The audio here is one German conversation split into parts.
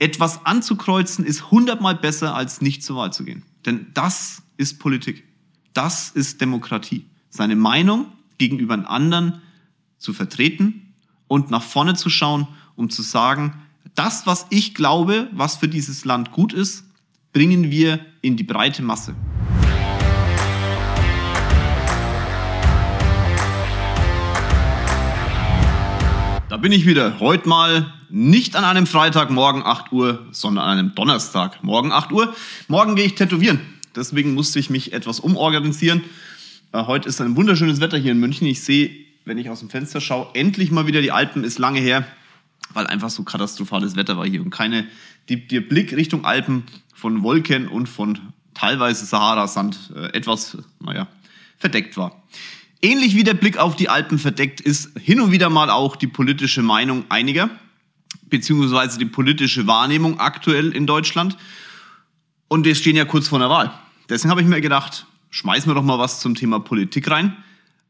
Etwas anzukreuzen ist hundertmal besser, als nicht zur Wahl zu gehen. Denn das ist Politik. Das ist Demokratie. Seine Meinung gegenüber einem anderen zu vertreten und nach vorne zu schauen, um zu sagen, das, was ich glaube, was für dieses Land gut ist, bringen wir in die breite Masse. Da bin ich wieder. Heute mal nicht an einem Freitag morgen 8 Uhr, sondern an einem Donnerstag morgen 8 Uhr. Morgen gehe ich tätowieren. Deswegen musste ich mich etwas umorganisieren. Äh, heute ist ein wunderschönes Wetter hier in München. Ich sehe, wenn ich aus dem Fenster schaue, endlich mal wieder die Alpen. Ist lange her, weil einfach so katastrophales Wetter war hier und keine, die, der Blick Richtung Alpen von Wolken und von teilweise Sahara-Sand äh, etwas, naja, verdeckt war. Ähnlich wie der Blick auf die Alpen verdeckt ist hin und wieder mal auch die politische Meinung einiger, beziehungsweise die politische Wahrnehmung aktuell in Deutschland. Und wir stehen ja kurz vor einer Wahl. Deswegen habe ich mir gedacht, schmeißen wir doch mal was zum Thema Politik rein,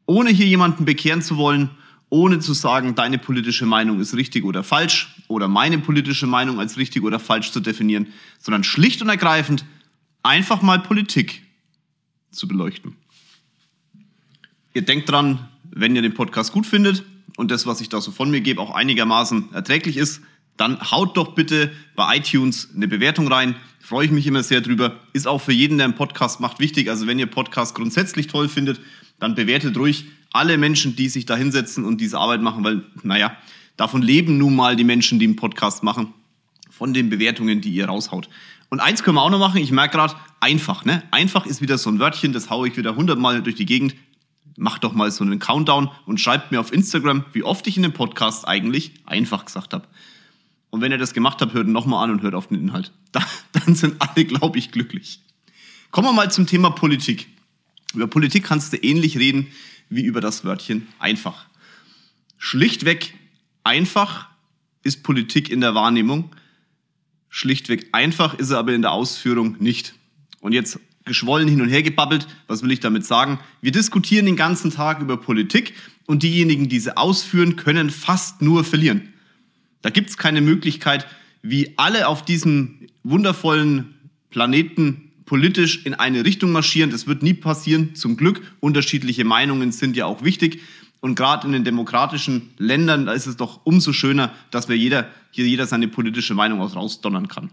ohne hier jemanden bekehren zu wollen, ohne zu sagen, deine politische Meinung ist richtig oder falsch oder meine politische Meinung als richtig oder falsch zu definieren, sondern schlicht und ergreifend einfach mal Politik zu beleuchten. Ihr denkt dran, wenn ihr den Podcast gut findet und das, was ich da so von mir gebe, auch einigermaßen erträglich ist, dann haut doch bitte bei iTunes eine Bewertung rein. Freue ich mich immer sehr drüber. Ist auch für jeden, der einen Podcast macht, wichtig. Also wenn ihr Podcast grundsätzlich toll findet, dann bewertet ruhig alle Menschen, die sich da hinsetzen und diese Arbeit machen, weil, naja, davon leben nun mal die Menschen, die einen Podcast machen, von den Bewertungen, die ihr raushaut. Und eins können wir auch noch machen. Ich merke gerade, einfach, ne? Einfach ist wieder so ein Wörtchen, das haue ich wieder hundertmal durch die Gegend macht doch mal so einen Countdown und schreibt mir auf Instagram, wie oft ich in dem Podcast eigentlich einfach gesagt habe. Und wenn ihr das gemacht habt, hört nochmal an und hört auf den Inhalt. Da, dann sind alle, glaube ich, glücklich. Kommen wir mal zum Thema Politik. Über Politik kannst du ähnlich reden wie über das Wörtchen einfach. Schlichtweg einfach ist Politik in der Wahrnehmung. Schlichtweg einfach ist er aber in der Ausführung nicht. Und jetzt geschwollen hin und her gebabbelt. Was will ich damit sagen? Wir diskutieren den ganzen Tag über Politik und diejenigen, die sie ausführen, können fast nur verlieren. Da gibt es keine Möglichkeit, wie alle auf diesem wundervollen Planeten politisch in eine Richtung marschieren. Das wird nie passieren, zum Glück. Unterschiedliche Meinungen sind ja auch wichtig. Und gerade in den demokratischen Ländern, da ist es doch umso schöner, dass wir jeder, hier jeder seine politische Meinung aus rausdonnern kann.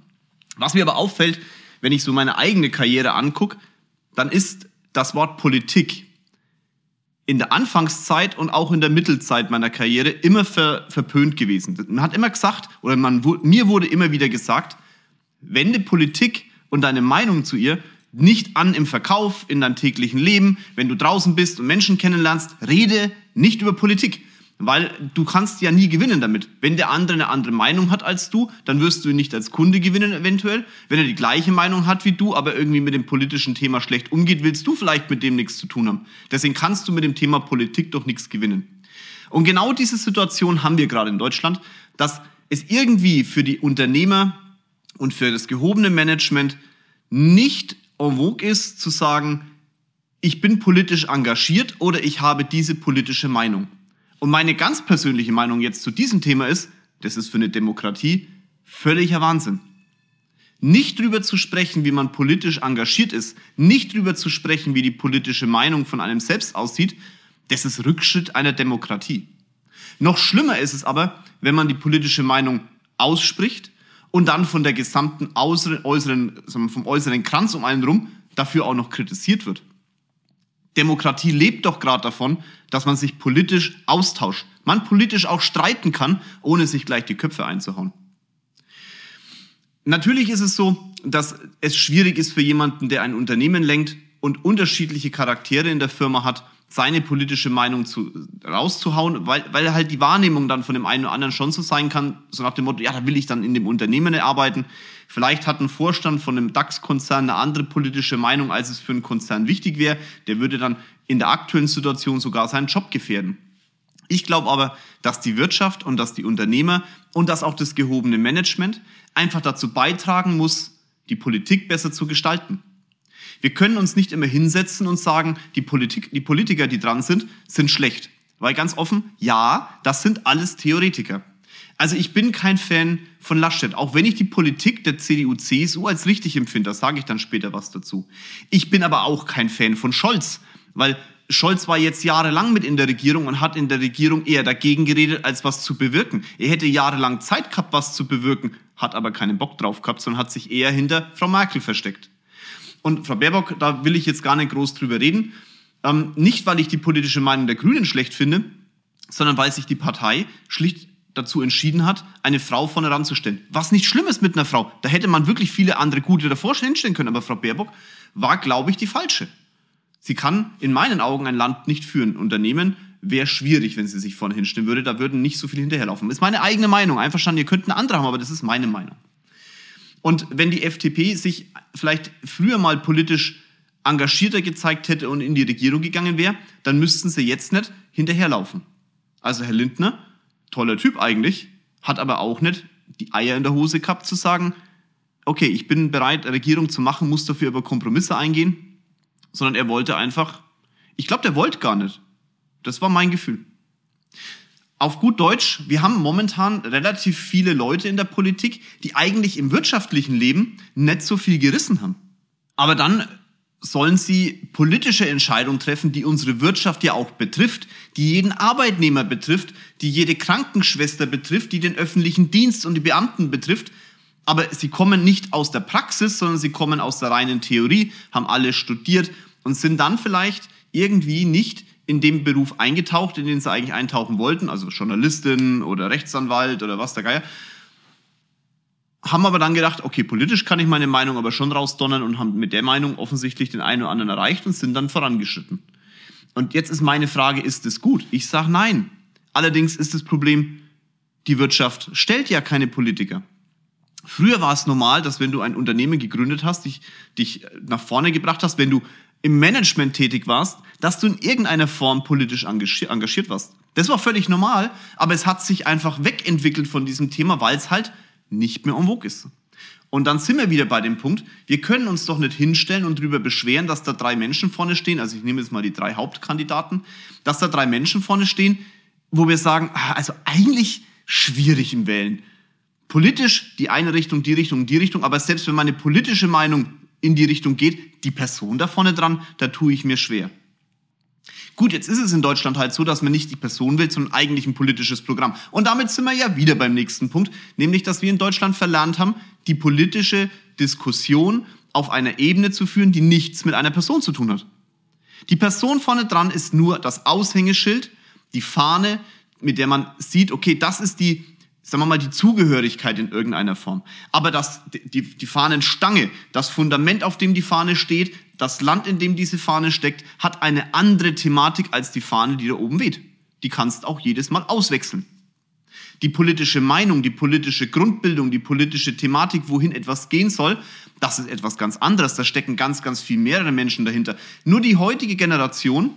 Was mir aber auffällt, wenn ich so meine eigene Karriere angucke, dann ist das Wort Politik in der Anfangszeit und auch in der Mittelzeit meiner Karriere immer ver, verpönt gewesen. Man hat immer gesagt, oder man, mir wurde immer wieder gesagt, wende Politik und deine Meinung zu ihr nicht an im Verkauf, in deinem täglichen Leben, wenn du draußen bist und Menschen kennenlernst, rede nicht über Politik. Weil du kannst ja nie gewinnen damit. Wenn der andere eine andere Meinung hat als du, dann wirst du ihn nicht als Kunde gewinnen eventuell. Wenn er die gleiche Meinung hat wie du, aber irgendwie mit dem politischen Thema schlecht umgeht, willst du vielleicht mit dem nichts zu tun haben. Deswegen kannst du mit dem Thema Politik doch nichts gewinnen. Und genau diese Situation haben wir gerade in Deutschland, dass es irgendwie für die Unternehmer und für das gehobene Management nicht en vogue ist zu sagen, ich bin politisch engagiert oder ich habe diese politische Meinung. Und meine ganz persönliche Meinung jetzt zu diesem Thema ist, das ist für eine Demokratie völliger Wahnsinn. Nicht drüber zu sprechen, wie man politisch engagiert ist, nicht drüber zu sprechen, wie die politische Meinung von einem selbst aussieht, das ist Rückschritt einer Demokratie. Noch schlimmer ist es aber, wenn man die politische Meinung ausspricht und dann von der gesamten äußeren, äußeren, vom äußeren Kranz um einen rum dafür auch noch kritisiert wird. Demokratie lebt doch gerade davon, dass man sich politisch austauscht. Man politisch auch streiten kann, ohne sich gleich die Köpfe einzuhauen. Natürlich ist es so, dass es schwierig ist für jemanden, der ein Unternehmen lenkt und unterschiedliche Charaktere in der Firma hat, seine politische Meinung zu, rauszuhauen, weil, weil halt die Wahrnehmung dann von dem einen oder anderen schon so sein kann, so nach dem Motto, ja, da will ich dann in dem Unternehmen arbeiten. Vielleicht hat ein Vorstand von einem DAX-Konzern eine andere politische Meinung, als es für einen Konzern wichtig wäre. Der würde dann in der aktuellen Situation sogar seinen Job gefährden. Ich glaube aber, dass die Wirtschaft und dass die Unternehmer und dass auch das gehobene Management einfach dazu beitragen muss, die Politik besser zu gestalten. Wir können uns nicht immer hinsetzen und sagen, die, Politik, die Politiker, die dran sind, sind schlecht. Weil ganz offen, ja, das sind alles Theoretiker. Also ich bin kein Fan von Laschet, auch wenn ich die Politik der CDU-CSU als richtig empfinde, da sage ich dann später was dazu. Ich bin aber auch kein Fan von Scholz, weil Scholz war jetzt jahrelang mit in der Regierung und hat in der Regierung eher dagegen geredet, als was zu bewirken. Er hätte jahrelang Zeit gehabt, was zu bewirken, hat aber keinen Bock drauf gehabt, sondern hat sich eher hinter Frau Merkel versteckt. Und Frau Baerbock, da will ich jetzt gar nicht groß drüber reden. Ähm, nicht, weil ich die politische Meinung der Grünen schlecht finde, sondern weil sich die Partei schlicht dazu entschieden hat, eine Frau vorne ranzustellen. Was nicht schlimm ist mit einer Frau. Da hätte man wirklich viele andere gute davor hinstellen können. Aber Frau Baerbock war, glaube ich, die falsche. Sie kann in meinen Augen ein Land nicht führen. Unternehmen wäre schwierig, wenn sie sich vorne hinstellen würde. Da würden nicht so viele hinterherlaufen. Ist meine eigene Meinung. Einverstanden, ihr könnt eine andere haben, aber das ist meine Meinung. Und wenn die FDP sich vielleicht früher mal politisch engagierter gezeigt hätte und in die Regierung gegangen wäre, dann müssten sie jetzt nicht hinterherlaufen. Also Herr Lindner, toller Typ eigentlich, hat aber auch nicht die Eier in der Hose gehabt zu sagen, okay, ich bin bereit, Regierung zu machen, muss dafür aber Kompromisse eingehen sondern er wollte einfach, ich glaube, der wollte gar nicht. Das war mein Gefühl. Auf gut Deutsch, wir haben momentan relativ viele Leute in der Politik, die eigentlich im wirtschaftlichen Leben nicht so viel gerissen haben. Aber dann sollen sie politische Entscheidungen treffen, die unsere Wirtschaft ja auch betrifft, die jeden Arbeitnehmer betrifft, die jede Krankenschwester betrifft, die den öffentlichen Dienst und die Beamten betrifft. Aber sie kommen nicht aus der Praxis, sondern sie kommen aus der reinen Theorie, haben alle studiert und sind dann vielleicht irgendwie nicht in dem Beruf eingetaucht, in den sie eigentlich eintauchen wollten, also Journalistin oder Rechtsanwalt oder was der Geier. Haben aber dann gedacht, okay, politisch kann ich meine Meinung aber schon rausdonnern und haben mit der Meinung offensichtlich den einen oder anderen erreicht und sind dann vorangeschritten. Und jetzt ist meine Frage, ist es gut? Ich sage nein. Allerdings ist das Problem, die Wirtschaft stellt ja keine Politiker. Früher war es normal, dass wenn du ein Unternehmen gegründet hast, dich, dich nach vorne gebracht hast, wenn du im Management tätig warst, dass du in irgendeiner Form politisch engagiert warst. Das war völlig normal, aber es hat sich einfach wegentwickelt von diesem Thema, weil es halt nicht mehr en vogue ist. Und dann sind wir wieder bei dem Punkt, wir können uns doch nicht hinstellen und darüber beschweren, dass da drei Menschen vorne stehen, also ich nehme jetzt mal die drei Hauptkandidaten, dass da drei Menschen vorne stehen, wo wir sagen, ah, also eigentlich schwierig im Wählen. Politisch die eine Richtung, die Richtung, die Richtung, aber selbst wenn meine politische Meinung in die Richtung geht, die Person da vorne dran, da tue ich mir schwer. Gut, jetzt ist es in Deutschland halt so, dass man nicht die Person will, sondern eigentlich ein politisches Programm. Und damit sind wir ja wieder beim nächsten Punkt, nämlich, dass wir in Deutschland verlernt haben, die politische Diskussion auf einer Ebene zu führen, die nichts mit einer Person zu tun hat. Die Person vorne dran ist nur das Aushängeschild, die Fahne, mit der man sieht, okay, das ist die sagen wir mal, die Zugehörigkeit in irgendeiner Form. Aber das, die, die Fahnenstange, das Fundament, auf dem die Fahne steht, das Land, in dem diese Fahne steckt, hat eine andere Thematik als die Fahne, die da oben weht. Die kannst auch jedes Mal auswechseln. Die politische Meinung, die politische Grundbildung, die politische Thematik, wohin etwas gehen soll, das ist etwas ganz anderes. Da stecken ganz, ganz viel mehrere Menschen dahinter. Nur die heutige Generation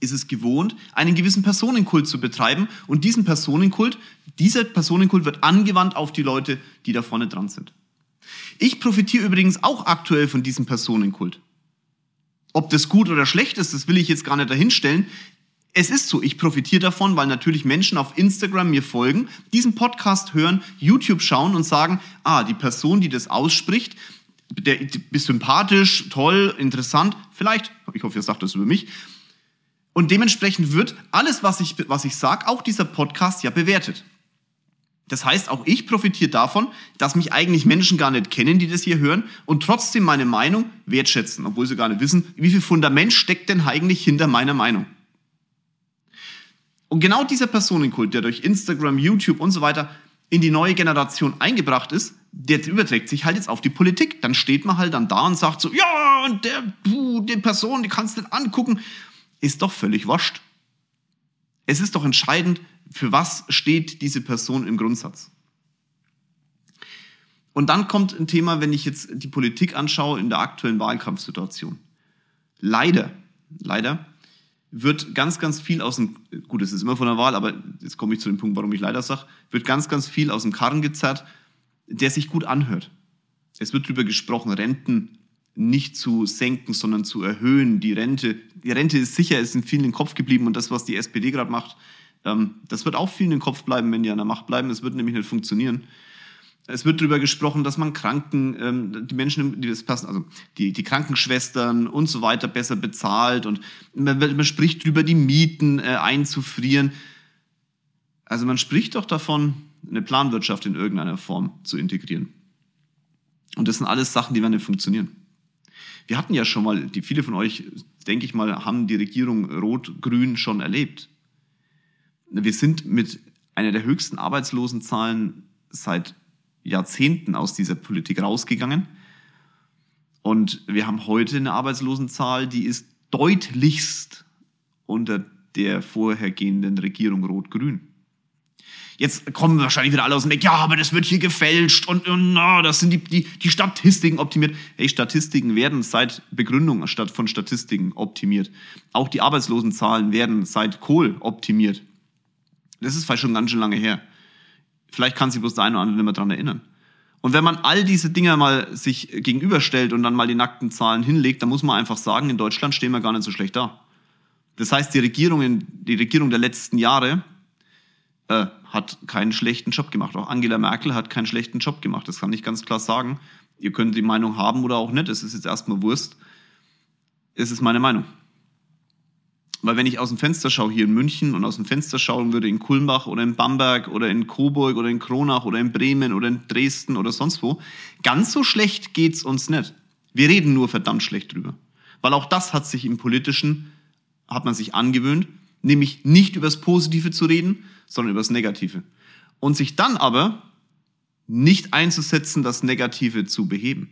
ist es gewohnt, einen gewissen Personenkult zu betreiben. Und diesen Personenkult, dieser Personenkult wird angewandt auf die Leute, die da vorne dran sind. Ich profitiere übrigens auch aktuell von diesem Personenkult. Ob das gut oder schlecht ist, das will ich jetzt gar nicht dahinstellen. Es ist so, ich profitiere davon, weil natürlich Menschen auf Instagram mir folgen, diesen Podcast hören, YouTube schauen und sagen, ah, die Person, die das ausspricht, der ist sympathisch, toll, interessant, vielleicht, ich hoffe, ihr sagt das über mich, und dementsprechend wird alles, was ich, was ich sage, auch dieser Podcast ja bewertet. Das heißt, auch ich profitiere davon, dass mich eigentlich Menschen gar nicht kennen, die das hier hören und trotzdem meine Meinung wertschätzen, obwohl sie gar nicht wissen, wie viel Fundament steckt denn eigentlich hinter meiner Meinung. Und genau dieser Personenkult, der durch Instagram, YouTube und so weiter in die neue Generation eingebracht ist, der überträgt sich halt jetzt auf die Politik. Dann steht man halt dann da und sagt so, ja, und der, die Person, die kannst du nicht angucken ist doch völlig wurscht. Es ist doch entscheidend, für was steht diese Person im Grundsatz. Und dann kommt ein Thema, wenn ich jetzt die Politik anschaue in der aktuellen Wahlkampfsituation. Leider, leider wird ganz, ganz viel aus dem, gut, es ist immer von der Wahl, aber jetzt komme ich zu dem Punkt, warum ich leider sage, wird ganz, ganz viel aus dem Karren gezerrt, der sich gut anhört. Es wird darüber gesprochen, Renten, nicht zu senken, sondern zu erhöhen. Die Rente, die Rente ist sicher, ist in vielen im Kopf geblieben und das, was die SPD gerade macht, ähm, das wird auch vielen im Kopf bleiben, wenn die an der Macht bleiben. Das wird nämlich nicht funktionieren. Es wird darüber gesprochen, dass man Kranken, ähm, die Menschen, die das passen, also die, die Krankenschwestern und so weiter besser bezahlt und man, man spricht darüber, die Mieten äh, einzufrieren. Also man spricht doch davon, eine Planwirtschaft in irgendeiner Form zu integrieren. Und das sind alles Sachen, die werden nicht funktionieren. Wir hatten ja schon mal, die viele von euch, denke ich mal, haben die Regierung Rot-Grün schon erlebt. Wir sind mit einer der höchsten Arbeitslosenzahlen seit Jahrzehnten aus dieser Politik rausgegangen. Und wir haben heute eine Arbeitslosenzahl, die ist deutlichst unter der vorhergehenden Regierung Rot-Grün. Jetzt kommen wahrscheinlich wieder alle aus dem Weg, ja, aber das wird hier gefälscht und, und no, das sind die, die, die Statistiken optimiert. Hey, Statistiken werden seit Begründung von Statistiken optimiert. Auch die Arbeitslosenzahlen werden seit Kohl optimiert. Das ist vielleicht schon ganz schön lange her. Vielleicht kann sich bloß der eine oder andere nicht mehr dran erinnern. Und wenn man all diese Dinge mal sich gegenüberstellt und dann mal die nackten Zahlen hinlegt, dann muss man einfach sagen, in Deutschland stehen wir gar nicht so schlecht da. Das heißt, die Regierung, die Regierung der letzten Jahre äh, hat keinen schlechten Job gemacht. Auch Angela Merkel hat keinen schlechten Job gemacht. Das kann ich ganz klar sagen. Ihr könnt die Meinung haben oder auch nicht. Es ist jetzt erstmal Wurst. Es ist meine Meinung. Weil wenn ich aus dem Fenster schaue hier in München und aus dem Fenster schauen würde in Kulmbach oder in Bamberg oder in Coburg oder in Kronach oder in Bremen oder in Dresden oder sonst wo, ganz so schlecht geht's uns nicht. Wir reden nur verdammt schlecht drüber. Weil auch das hat sich im Politischen, hat man sich angewöhnt, nämlich nicht über das Positive zu reden, sondern über das Negative. Und sich dann aber nicht einzusetzen, das Negative zu beheben.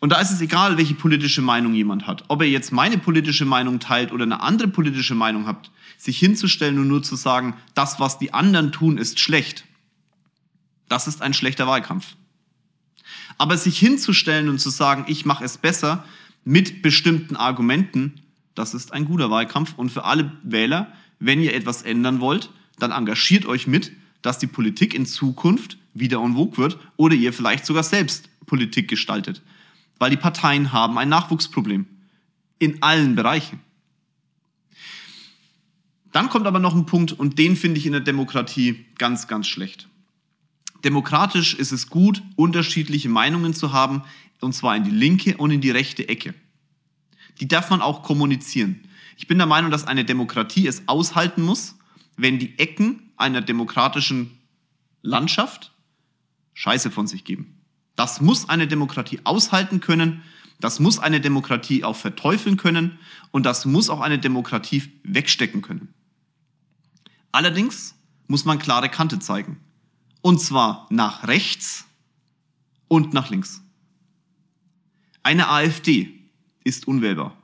Und da ist es egal, welche politische Meinung jemand hat. Ob er jetzt meine politische Meinung teilt oder eine andere politische Meinung hat, sich hinzustellen und nur zu sagen, das, was die anderen tun, ist schlecht. Das ist ein schlechter Wahlkampf. Aber sich hinzustellen und zu sagen, ich mache es besser mit bestimmten Argumenten, das ist ein guter Wahlkampf. Und für alle Wähler, wenn ihr etwas ändern wollt, dann engagiert euch mit, dass die Politik in Zukunft wieder vogue wird oder ihr vielleicht sogar selbst Politik gestaltet weil die Parteien haben ein Nachwuchsproblem in allen Bereichen. Dann kommt aber noch ein Punkt, und den finde ich in der Demokratie ganz, ganz schlecht. Demokratisch ist es gut, unterschiedliche Meinungen zu haben, und zwar in die linke und in die rechte Ecke. Die darf man auch kommunizieren. Ich bin der Meinung, dass eine Demokratie es aushalten muss, wenn die Ecken einer demokratischen Landschaft Scheiße von sich geben. Das muss eine Demokratie aushalten können, das muss eine Demokratie auch verteufeln können und das muss auch eine Demokratie wegstecken können. Allerdings muss man klare Kante zeigen. Und zwar nach rechts und nach links. Eine AfD ist unwählbar.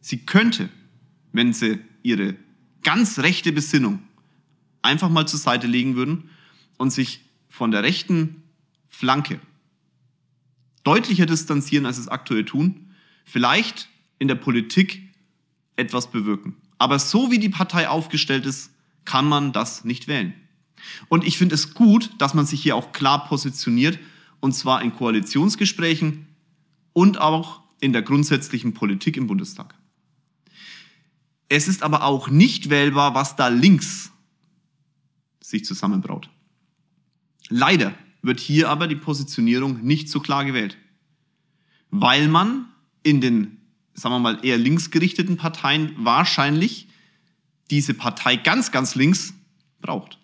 Sie könnte, wenn sie ihre ganz rechte Besinnung einfach mal zur Seite legen würden und sich von der rechten Flanke. Deutlicher distanzieren, als es aktuell tun. Vielleicht in der Politik etwas bewirken. Aber so wie die Partei aufgestellt ist, kann man das nicht wählen. Und ich finde es gut, dass man sich hier auch klar positioniert, und zwar in Koalitionsgesprächen und auch in der grundsätzlichen Politik im Bundestag. Es ist aber auch nicht wählbar, was da links sich zusammenbraut. Leider wird hier aber die Positionierung nicht so klar gewählt. Weil man in den, sagen wir mal, eher linksgerichteten Parteien wahrscheinlich diese Partei ganz, ganz links braucht.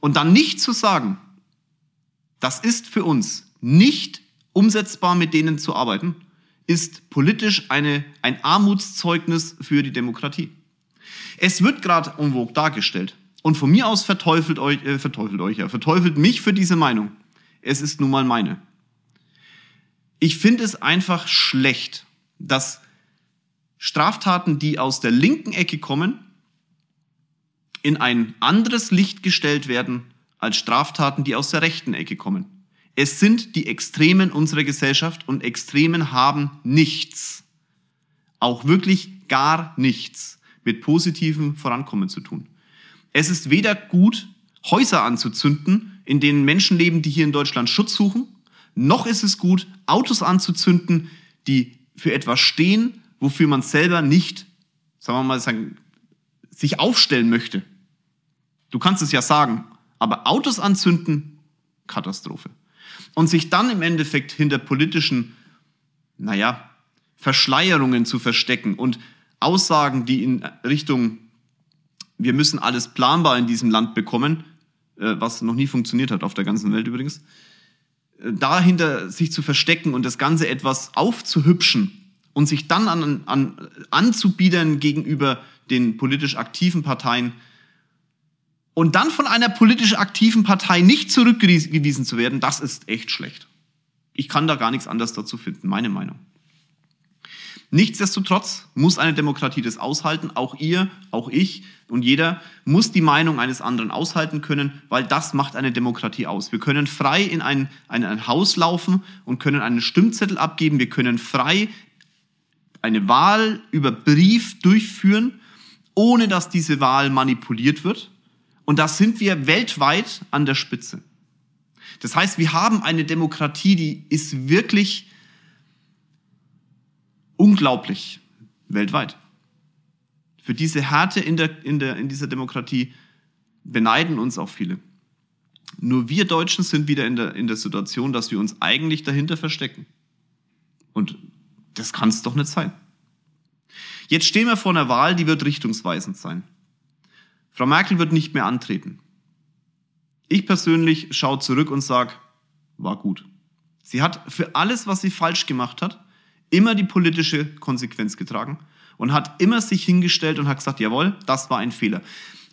Und dann nicht zu sagen, das ist für uns nicht umsetzbar, mit denen zu arbeiten, ist politisch eine, ein Armutszeugnis für die Demokratie. Es wird gerade en dargestellt. Und von mir aus verteufelt euch, äh, verteufelt euch ja, verteufelt mich für diese Meinung. Es ist nun mal meine. Ich finde es einfach schlecht, dass Straftaten, die aus der linken Ecke kommen, in ein anderes Licht gestellt werden als Straftaten, die aus der rechten Ecke kommen. Es sind die Extremen unserer Gesellschaft und Extremen haben nichts, auch wirklich gar nichts mit positivem Vorankommen zu tun. Es ist weder gut, Häuser anzuzünden, in denen Menschen leben, die hier in Deutschland Schutz suchen, noch ist es gut, Autos anzuzünden, die für etwas stehen, wofür man selber nicht, sagen wir mal, sagen, sich aufstellen möchte. Du kannst es ja sagen, aber Autos anzünden, Katastrophe. Und sich dann im Endeffekt hinter politischen, naja, Verschleierungen zu verstecken und Aussagen, die in Richtung, wir müssen alles planbar in diesem Land bekommen, äh, was noch nie funktioniert hat auf der ganzen Welt übrigens, äh, dahinter sich zu verstecken und das Ganze etwas aufzuhübschen und sich dann an, an, anzubiedern gegenüber den politisch aktiven Parteien und dann von einer politisch aktiven Partei nicht zurückgewiesen zu werden, das ist echt schlecht. Ich kann da gar nichts anderes dazu finden, meine Meinung. Nichtsdestotrotz muss eine Demokratie das aushalten. Auch ihr, auch ich und jeder muss die Meinung eines anderen aushalten können, weil das macht eine Demokratie aus. Wir können frei in ein, in ein Haus laufen und können einen Stimmzettel abgeben. Wir können frei eine Wahl über Brief durchführen, ohne dass diese Wahl manipuliert wird. Und da sind wir weltweit an der Spitze. Das heißt, wir haben eine Demokratie, die ist wirklich unglaublich weltweit. Für diese Härte in, der, in, der, in dieser Demokratie beneiden uns auch viele. Nur wir Deutschen sind wieder in der, in der Situation, dass wir uns eigentlich dahinter verstecken. Und das kann es doch nicht sein. Jetzt stehen wir vor einer Wahl, die wird richtungsweisend sein. Frau Merkel wird nicht mehr antreten. Ich persönlich schaue zurück und sage, war gut. Sie hat für alles, was sie falsch gemacht hat, immer die politische Konsequenz getragen und hat immer sich hingestellt und hat gesagt, jawohl, das war ein Fehler.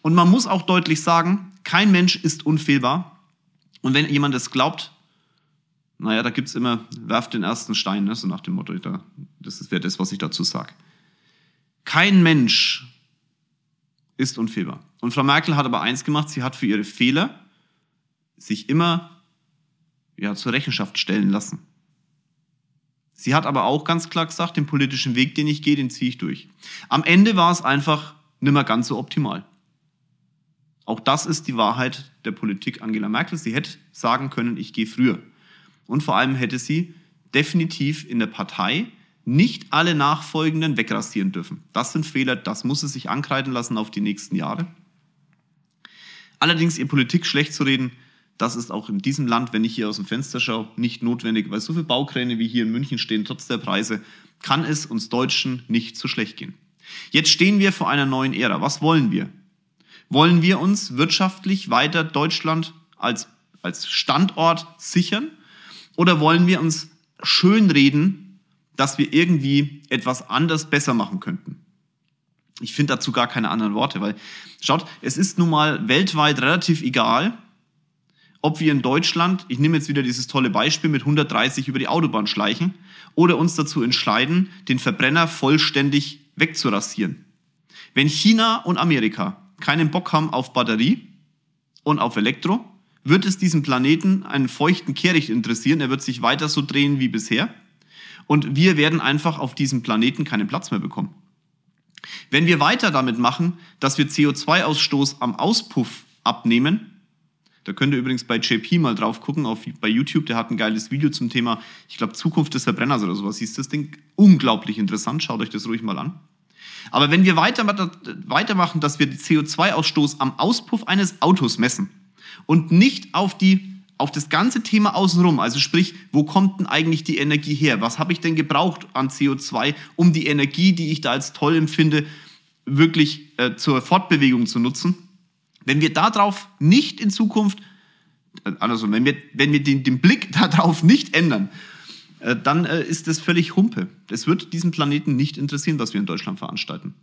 Und man muss auch deutlich sagen, kein Mensch ist unfehlbar. Und wenn jemand das glaubt, naja, da gibt's immer, werft den ersten Stein, ne, so nach dem Motto, da, das wäre das, was ich dazu sage. Kein Mensch ist unfehlbar. Und Frau Merkel hat aber eins gemacht, sie hat für ihre Fehler sich immer ja, zur Rechenschaft stellen lassen. Sie hat aber auch ganz klar gesagt, den politischen Weg, den ich gehe, den ziehe ich durch. Am Ende war es einfach nimmer ganz so optimal. Auch das ist die Wahrheit der Politik Angela Merkel. Sie hätte sagen können, ich gehe früher. Und vor allem hätte sie definitiv in der Partei nicht alle Nachfolgenden wegrasieren dürfen. Das sind Fehler, das muss sie sich ankreiden lassen auf die nächsten Jahre. Allerdings ihr Politik schlecht zu reden, das ist auch in diesem Land, wenn ich hier aus dem Fenster schaue, nicht notwendig, weil so viele Baukräne wie hier in München stehen, trotz der Preise, kann es uns Deutschen nicht so schlecht gehen. Jetzt stehen wir vor einer neuen Ära. Was wollen wir? Wollen wir uns wirtschaftlich weiter Deutschland als, als Standort sichern? Oder wollen wir uns schönreden, dass wir irgendwie etwas anders besser machen könnten? Ich finde dazu gar keine anderen Worte, weil schaut, es ist nun mal weltweit relativ egal, ob wir in Deutschland, ich nehme jetzt wieder dieses tolle Beispiel, mit 130 über die Autobahn schleichen oder uns dazu entscheiden, den Verbrenner vollständig wegzurasieren. Wenn China und Amerika keinen Bock haben auf Batterie und auf Elektro, wird es diesem Planeten einen feuchten Kehricht interessieren. Er wird sich weiter so drehen wie bisher. Und wir werden einfach auf diesem Planeten keinen Platz mehr bekommen. Wenn wir weiter damit machen, dass wir CO2-Ausstoß am Auspuff abnehmen, da könnt ihr übrigens bei JP mal drauf gucken, auf, bei YouTube. Der hat ein geiles Video zum Thema, ich glaube, Zukunft des Verbrenners oder sowas hieß das Ding. Unglaublich interessant. Schaut euch das ruhig mal an. Aber wenn wir weiter, weitermachen, dass wir den CO2-Ausstoß am Auspuff eines Autos messen und nicht auf die auf das ganze Thema außenrum, also sprich, wo kommt denn eigentlich die Energie her? Was habe ich denn gebraucht an CO2, um die Energie, die ich da als toll empfinde, wirklich äh, zur Fortbewegung zu nutzen? Wenn wir darauf nicht in Zukunft, also wenn wir, wenn wir den, den Blick darauf nicht ändern, äh, dann äh, ist das völlig Humpe. Es wird diesen Planeten nicht interessieren, was wir in Deutschland veranstalten.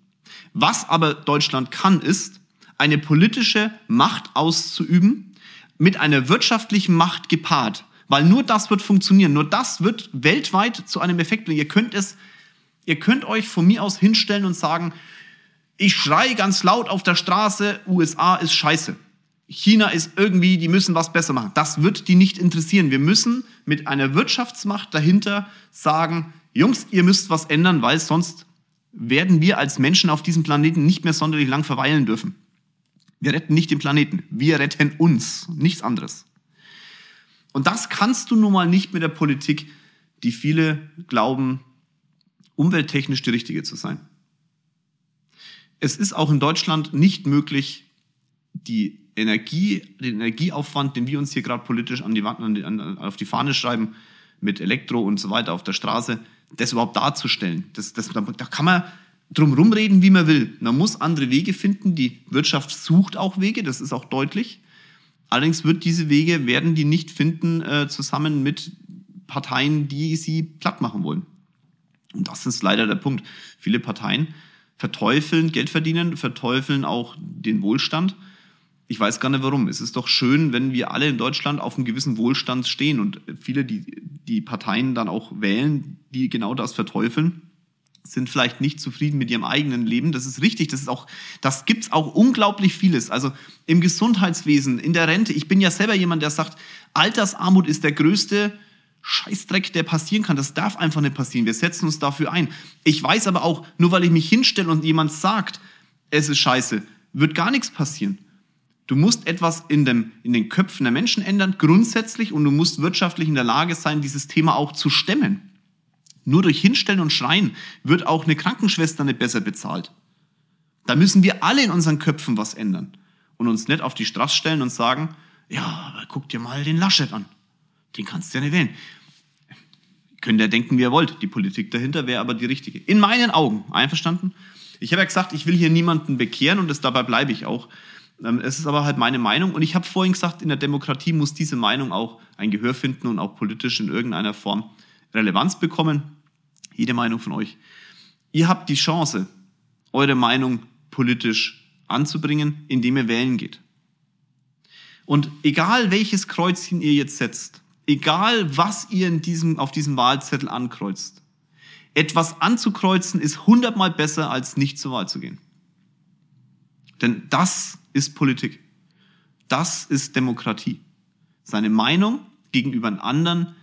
Was aber Deutschland kann, ist, eine politische Macht auszuüben, mit einer wirtschaftlichen Macht gepaart. Weil nur das wird funktionieren. Nur das wird weltweit zu einem Effekt bringen. Ihr könnt es, ihr könnt euch von mir aus hinstellen und sagen, ich schreie ganz laut auf der Straße, USA ist scheiße. China ist irgendwie, die müssen was besser machen. Das wird die nicht interessieren. Wir müssen mit einer Wirtschaftsmacht dahinter sagen, Jungs, ihr müsst was ändern, weil sonst werden wir als Menschen auf diesem Planeten nicht mehr sonderlich lang verweilen dürfen. Wir retten nicht den Planeten, wir retten uns, nichts anderes. Und das kannst du nun mal nicht mit der Politik, die viele glauben, umwelttechnisch die richtige zu sein es ist auch in Deutschland nicht möglich, die Energie, den Energieaufwand, den wir uns hier gerade politisch an die an an, auf die Fahne schreiben, mit Elektro und so weiter auf der Straße, das überhaupt darzustellen. Das, das, da kann man drum rumreden, wie man will. Man muss andere Wege finden. Die Wirtschaft sucht auch Wege, das ist auch deutlich. Allerdings wird diese Wege, werden die nicht finden, äh, zusammen mit Parteien, die sie platt machen wollen. Und das ist leider der Punkt. Viele Parteien verteufeln Geld verdienen, verteufeln auch den Wohlstand. Ich weiß gar nicht warum. Es ist doch schön, wenn wir alle in Deutschland auf einem gewissen Wohlstand stehen und viele, die die Parteien dann auch wählen, die genau das verteufeln, sind vielleicht nicht zufrieden mit ihrem eigenen Leben. Das ist richtig. Das ist auch, das gibt's auch unglaublich vieles. Also im Gesundheitswesen, in der Rente. Ich bin ja selber jemand, der sagt, Altersarmut ist der größte Scheißdreck, der passieren kann. Das darf einfach nicht passieren. Wir setzen uns dafür ein. Ich weiß aber auch, nur weil ich mich hinstelle und jemand sagt, es ist scheiße, wird gar nichts passieren. Du musst etwas in, dem, in den Köpfen der Menschen ändern, grundsätzlich, und du musst wirtschaftlich in der Lage sein, dieses Thema auch zu stemmen. Nur durch Hinstellen und Schreien wird auch eine Krankenschwester nicht besser bezahlt. Da müssen wir alle in unseren Köpfen was ändern und uns nicht auf die Straße stellen und sagen, ja, aber guck dir mal den Laschet an. Den kannst du ja nicht wählen. Könnt ihr denken, wie ihr wollt. Die Politik dahinter wäre aber die richtige. In meinen Augen. Einverstanden? Ich habe ja gesagt, ich will hier niemanden bekehren und das, dabei bleibe ich auch. Ähm, es ist aber halt meine Meinung. Und ich habe vorhin gesagt, in der Demokratie muss diese Meinung auch ein Gehör finden und auch politisch in irgendeiner Form Relevanz bekommen. Jede Meinung von euch. Ihr habt die Chance, eure Meinung politisch anzubringen, indem ihr wählen geht. Und egal welches Kreuzchen ihr jetzt setzt, egal was ihr in diesem, auf diesem Wahlzettel ankreuzt, etwas anzukreuzen ist hundertmal besser, als nicht zur Wahl zu gehen. Denn das ist Politik. Das ist Demokratie. Seine Meinung gegenüber einem anderen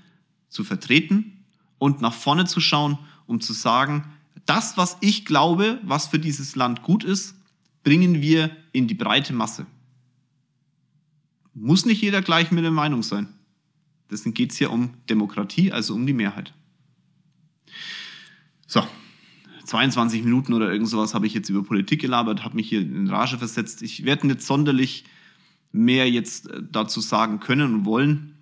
zu vertreten und nach vorne zu schauen, um zu sagen, das, was ich glaube, was für dieses Land gut ist, bringen wir in die breite Masse. Muss nicht jeder gleich mit der Meinung sein. Deswegen geht es hier um Demokratie, also um die Mehrheit. So, 22 Minuten oder irgend sowas habe ich jetzt über Politik gelabert, habe mich hier in Rage versetzt. Ich werde nicht sonderlich mehr jetzt äh, dazu sagen können und wollen.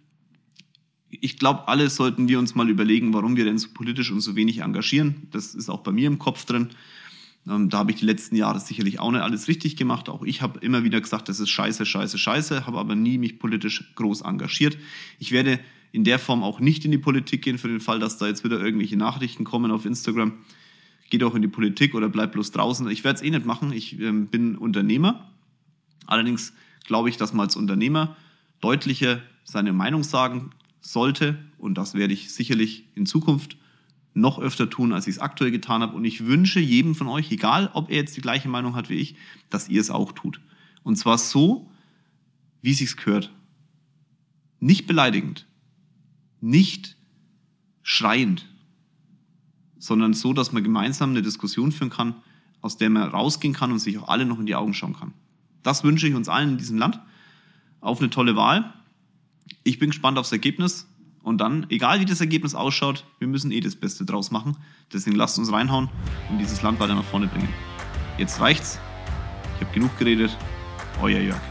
Ich glaube, alle sollten wir uns mal überlegen, warum wir denn so politisch und so wenig engagieren. Das ist auch bei mir im Kopf drin. Ähm, da habe ich die letzten Jahre sicherlich auch nicht alles richtig gemacht. Auch ich habe immer wieder gesagt, das ist scheiße, scheiße, scheiße, habe aber nie mich politisch groß engagiert. Ich werde in der Form auch nicht in die Politik gehen, für den Fall, dass da jetzt wieder irgendwelche Nachrichten kommen auf Instagram. Geht auch in die Politik oder bleibt bloß draußen. Ich werde es eh nicht machen. Ich ähm, bin Unternehmer. Allerdings glaube ich, dass man als Unternehmer deutlicher seine Meinung sagen sollte. Und das werde ich sicherlich in Zukunft noch öfter tun, als ich es aktuell getan habe. Und ich wünsche jedem von euch, egal ob er jetzt die gleiche Meinung hat wie ich, dass ihr es auch tut. Und zwar so, wie es sich gehört. Nicht beleidigend, nicht schreiend, sondern so, dass man gemeinsam eine Diskussion führen kann, aus der man rausgehen kann und sich auch alle noch in die Augen schauen kann. Das wünsche ich uns allen in diesem Land. Auf eine tolle Wahl. Ich bin gespannt aufs Ergebnis. Und dann, egal wie das Ergebnis ausschaut, wir müssen eh das Beste draus machen. Deswegen lasst uns reinhauen und dieses Land weiter nach vorne bringen. Jetzt reicht's. Ich habe genug geredet. Euer Jörg.